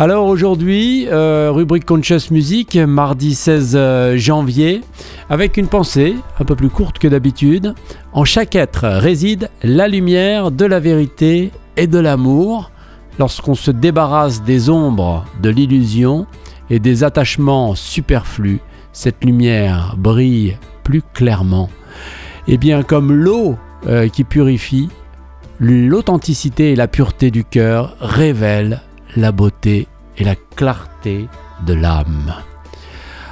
Alors aujourd'hui, euh, rubrique Conscious Music, mardi 16 euh, janvier, avec une pensée un peu plus courte que d'habitude. En chaque être réside la lumière de la vérité et de l'amour. Lorsqu'on se débarrasse des ombres de l'illusion et des attachements superflus, cette lumière brille plus clairement. Et bien comme l'eau euh, qui purifie, l'authenticité et la pureté du cœur révèlent la beauté et la clarté de l'âme.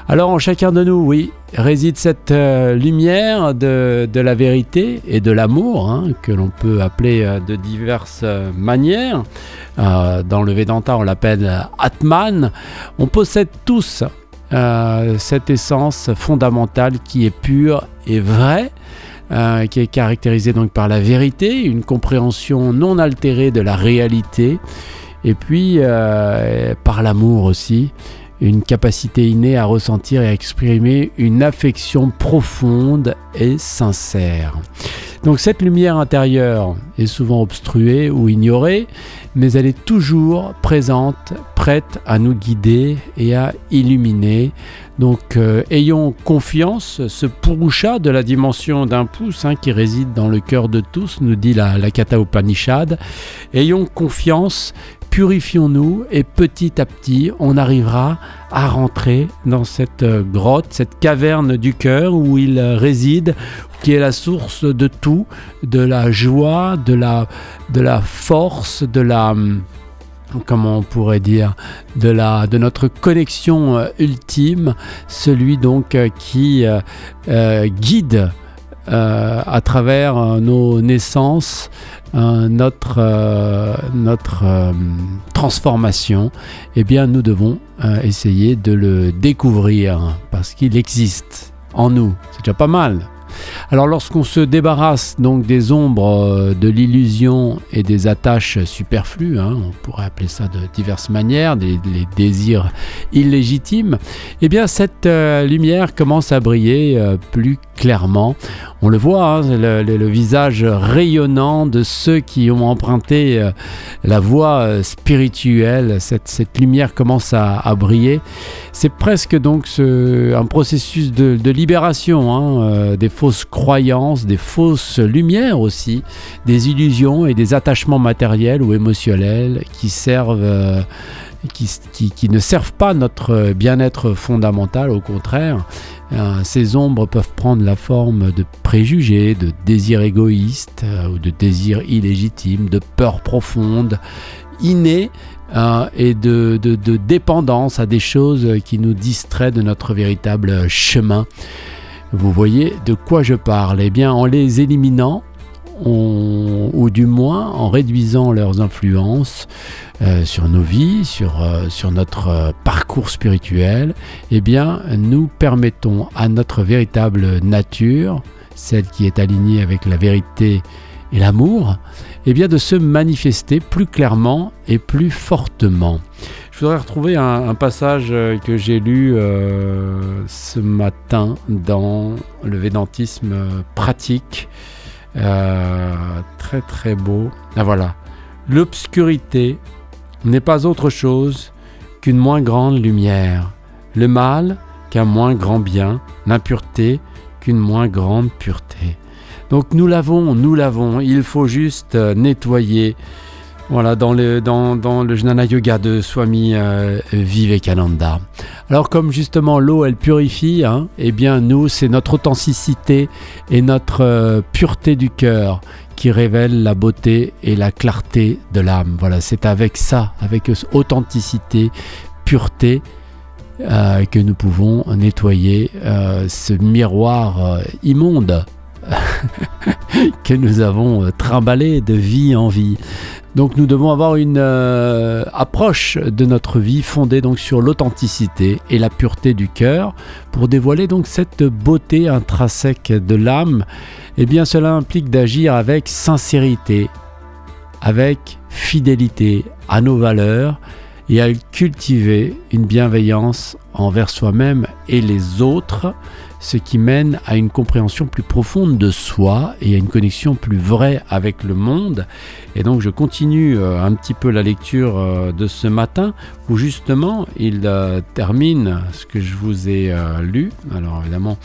Alors en chacun de nous, oui, réside cette euh, lumière de, la vérité et de l'amour, hein, que l'on peut appeler euh, de diverses euh, manières. dans le Vedanta, on l'appelle Atman. On possède tous cette essence fondamentale qui est pure et vraie. qui est caractérisée donc par la vérité, une compréhension non altérée de la réalité, et puis, euh, par l'amour aussi, une capacité innée à ressentir et à exprimer une affection profonde et sincère. Donc cette lumière intérieure est souvent obstruée ou ignorée, mais elle est toujours présente, prête à nous guider et à illuminer. Donc euh, ayons confiance, ce Purusha de la dimension d'un pouce hein, qui réside dans le cœur de tous, nous dit la, la Kata Upanishad, ayons confiance purifions-nous et petit à petit, on arrivera à rentrer dans cette euh, grotte, cette caverne du cœur où il réside, qui est la source de tout, de la joie, de la, de la force, de la hum, comment on pourrait dire, de, la, de notre connexion euh, ultime, celui donc euh, qui guide à travers nos naissances, euh, notre, euh, euh, transformation, eh bien nous devons essayer de le découvrir parce qu'il existe en nous. C'est déjà pas mal. Alors lorsqu'on se débarrasse donc des ombres de l'illusion et des attaches superflues, hein, on pourrait appeler ça de diverses manières, des, désirs illégitimes, eh bien cette lumière commence à briller plus clairement. On le voit, hein, le, visage rayonnant de ceux qui ont emprunté euh, la voie euh, spirituelle. Cette, lumière commence à, briller. C'est presque donc un processus de, libération hein, euh, des fausses croyances, des fausses lumières aussi, des illusions et des attachements matériels ou émotionnels qui servent qui, ne servent pas notre bien-être fondamental, au contraire. Euh, ces ombres peuvent prendre la forme de préjugés, de désirs égoïstes euh, ou de désirs illégitimes, de peurs profondes, innées euh, et de, dépendance à des choses qui nous distraient de notre véritable chemin. Vous voyez de quoi je parle Eh bien, en les éliminant, ou du moins en réduisant leurs influences euh, sur nos vies, sur, euh, notre euh, parcours spirituel, eh bien, nous permettons à notre véritable nature, celle qui est alignée avec la vérité et l'amour, eh de se manifester plus clairement et plus fortement. Je voudrais retrouver un, passage que j'ai lu ce matin dans le védantisme pratique euh, très très beau. Ah voilà. L'obscurité n'est pas autre chose qu'une moins grande lumière. Le mal qu'un moins grand bien. L'impureté qu'une moins grande pureté. Donc nous l'avons, nous l'avons. Il faut juste euh, nettoyer voilà, dans le, dans, le Jnana Yoga de Swami euh, Vivekananda. Alors comme justement l'eau, elle purifie, hein, eh bien nous, c'est notre authenticité et notre euh, pureté du cœur qui révèle la beauté et la clarté de l'âme. Voilà, c'est avec ça, avec authenticité, pureté, euh, que nous pouvons nettoyer ce miroir immonde que nous avons trimballé de vie en vie. Donc nous devons avoir une euh, approche de notre vie fondée sur l'authenticité et la pureté du cœur pour dévoiler donc cette beauté intrinsèque de l'âme. Eh bien cela implique d'agir avec sincérité, avec fidélité à nos valeurs et à cultiver une bienveillance envers soi-même et les autres ce qui mène à une compréhension plus profonde de soi et à une connexion plus vraie avec le monde. Et donc je continue euh, un petit peu la lecture euh, de ce matin où justement il euh, termine ce que je vous ai lu. Alors évidemment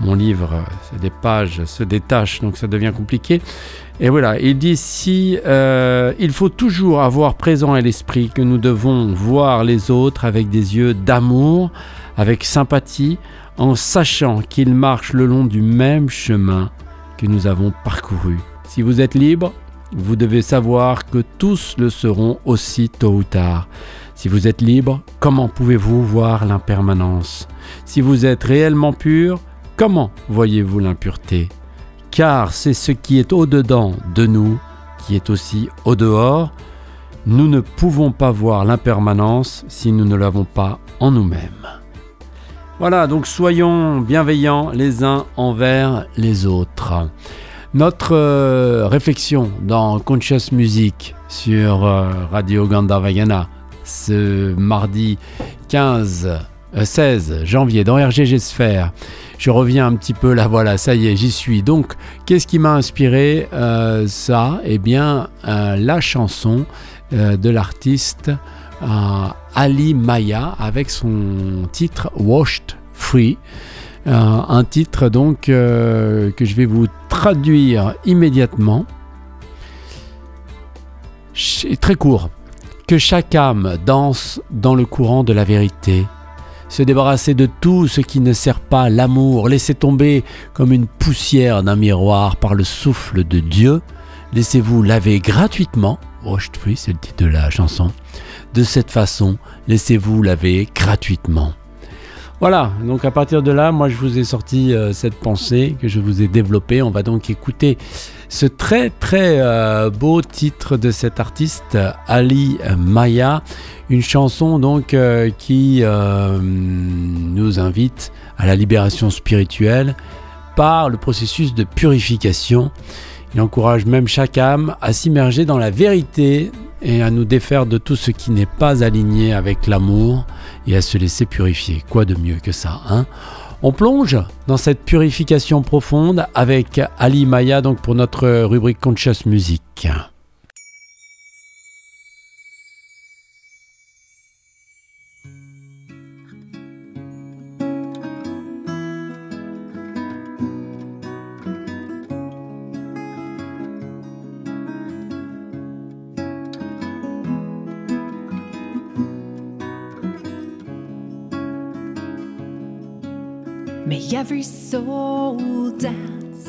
mon livre, des pages se détachent donc ça devient compliqué. Et voilà, il dit si il faut toujours avoir présent à l'esprit que nous devons voir les autres avec des yeux d'amour, avec sympathie, en sachant qu'ils marchent le long du même chemin que nous avons parcouru. Si vous êtes libre, vous devez savoir que tous le seront aussi tôt ou tard. Si vous êtes libre, comment pouvez-vous voir l'impermanence? Si vous êtes réellement pur, comment voyez-vous l'impureté? Car c'est ce qui est au-dedans de nous qui est aussi au-dehors. Nous ne pouvons pas voir l'impermanence si nous ne l'avons pas en nous-mêmes. Voilà, donc soyons bienveillants les uns envers les autres. Notre euh, réflexion dans Conscious Music sur euh, Radio Gandharvagana ce mardi 15 16 euh, janvier dans RGG Sphère. Je reviens un petit peu là, voilà, ça y est, j'y suis. Donc, qu'est-ce qui m'a inspiré ça? Eh bien, la chanson de l'artiste Ali Maya avec son titre Washed Free. Euh, un titre donc euh, que je vais vous traduire immédiatement. très court. Que chaque âme danse dans le courant de la vérité. Se débarrasser de tout ce qui ne sert pas l'amour. Laissez tomber comme une poussière d'un miroir par le souffle de Dieu. Laissez-vous laver gratuitement. Free, c'est le titre de la chanson de cette façon, laissez-vous laver gratuitement. Voilà, donc à partir de là, moi je vous ai sorti euh, cette pensée que je vous ai développée. On va donc écouter ce très très euh, beau titre de cet artiste Ali Maya, une chanson donc euh, qui nous invite à la libération spirituelle par le processus de purification. Il encourage même chaque âme à s'immerger dans la vérité et à nous défaire de tout ce qui n'est pas aligné avec l'amour et à se laisser purifier. Quoi de mieux que ça, hein? On plonge dans cette purification profonde avec Ali Maya donc pour notre rubrique Conscious Music. Every soul dance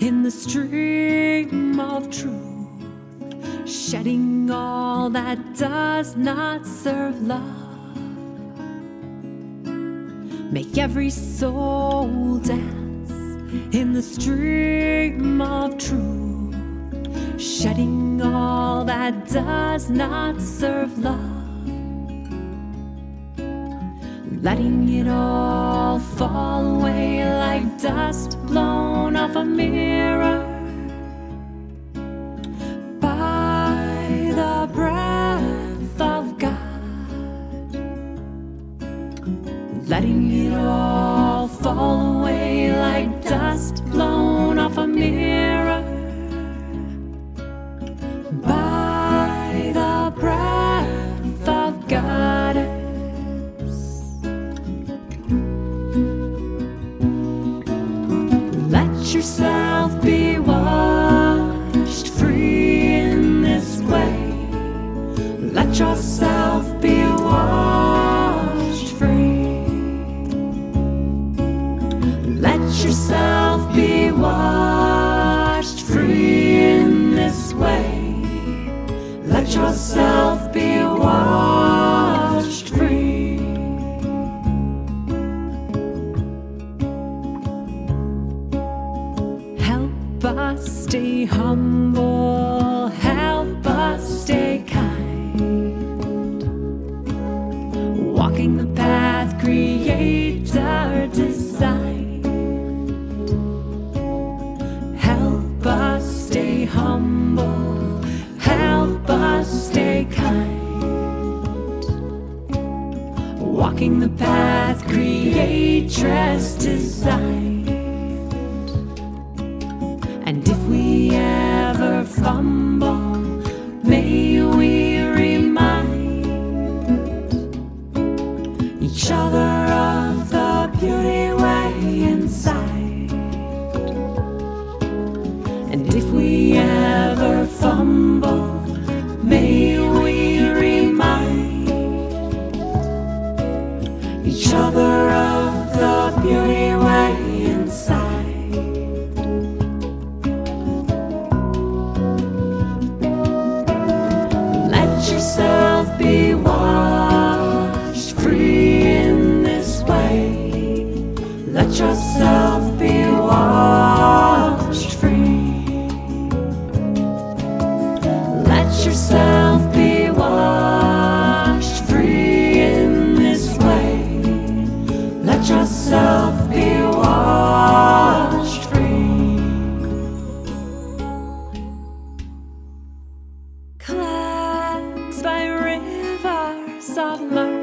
in the stream of truth, shedding all that does not serve love. Make every soul dance in the stream of truth, shedding all that does not serve love letting it all fall away like dust blown off a mirror by the breath of God, letting it all fall away like dust blown off a mirror. Yourself be washed free in this way. Let yourself be washed free. Let yourself be washed free in this way. Let yourself be washed humble, help us stay kind. Walking the path creatress designed. And if we ever fumble, may we remind each other of the beauty way inside. Yourself be washed free. Let yourself be washed free in this way. Let yourself be washed free. Cleansed by rivers of mercy,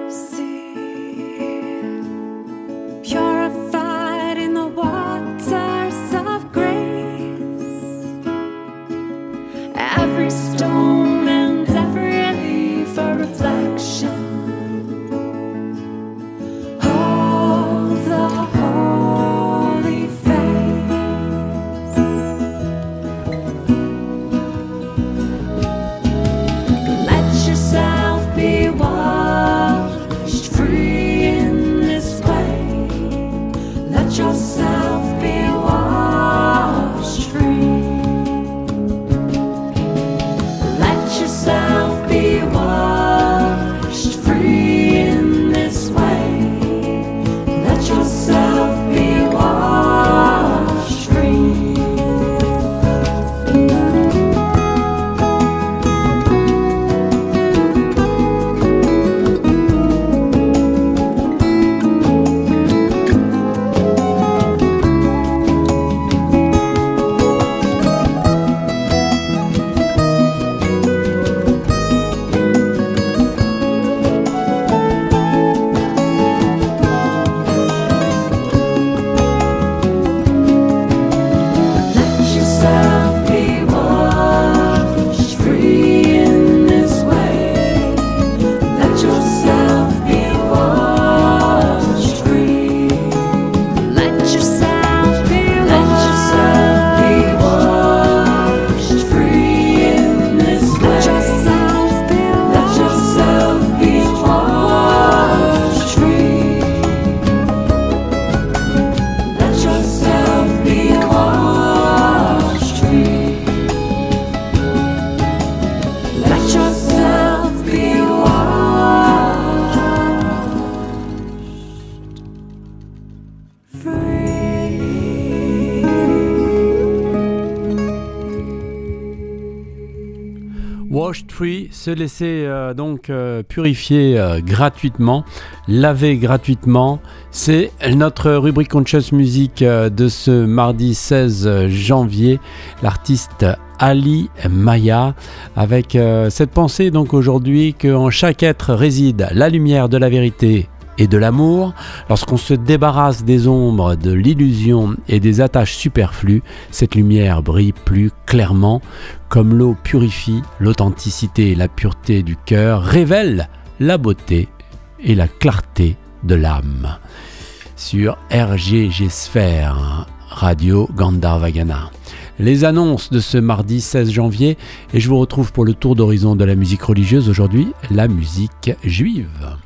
Washed Free, se laisser euh, donc euh, purifier euh, gratuitement, laver gratuitement. C'est notre rubrique Conscious Music de ce mardi 16 janvier. L'artiste Ali Maya avec cette pensée donc aujourd'hui qu'en chaque être réside la lumière de la vérité et de l'amour, lorsqu'on se débarrasse des ombres, de l'illusion et des attaches superflues, cette lumière brille plus clairement, comme l'eau purifie l'authenticité et la pureté du cœur, révèle la beauté et la clarté de l'âme. Sur RGG Sphère, Radio Gandharvagana. Les annonces de ce mardi 16 janvier et je vous retrouve pour le tour d'horizon de la musique religieuse aujourd'hui, la musique juive.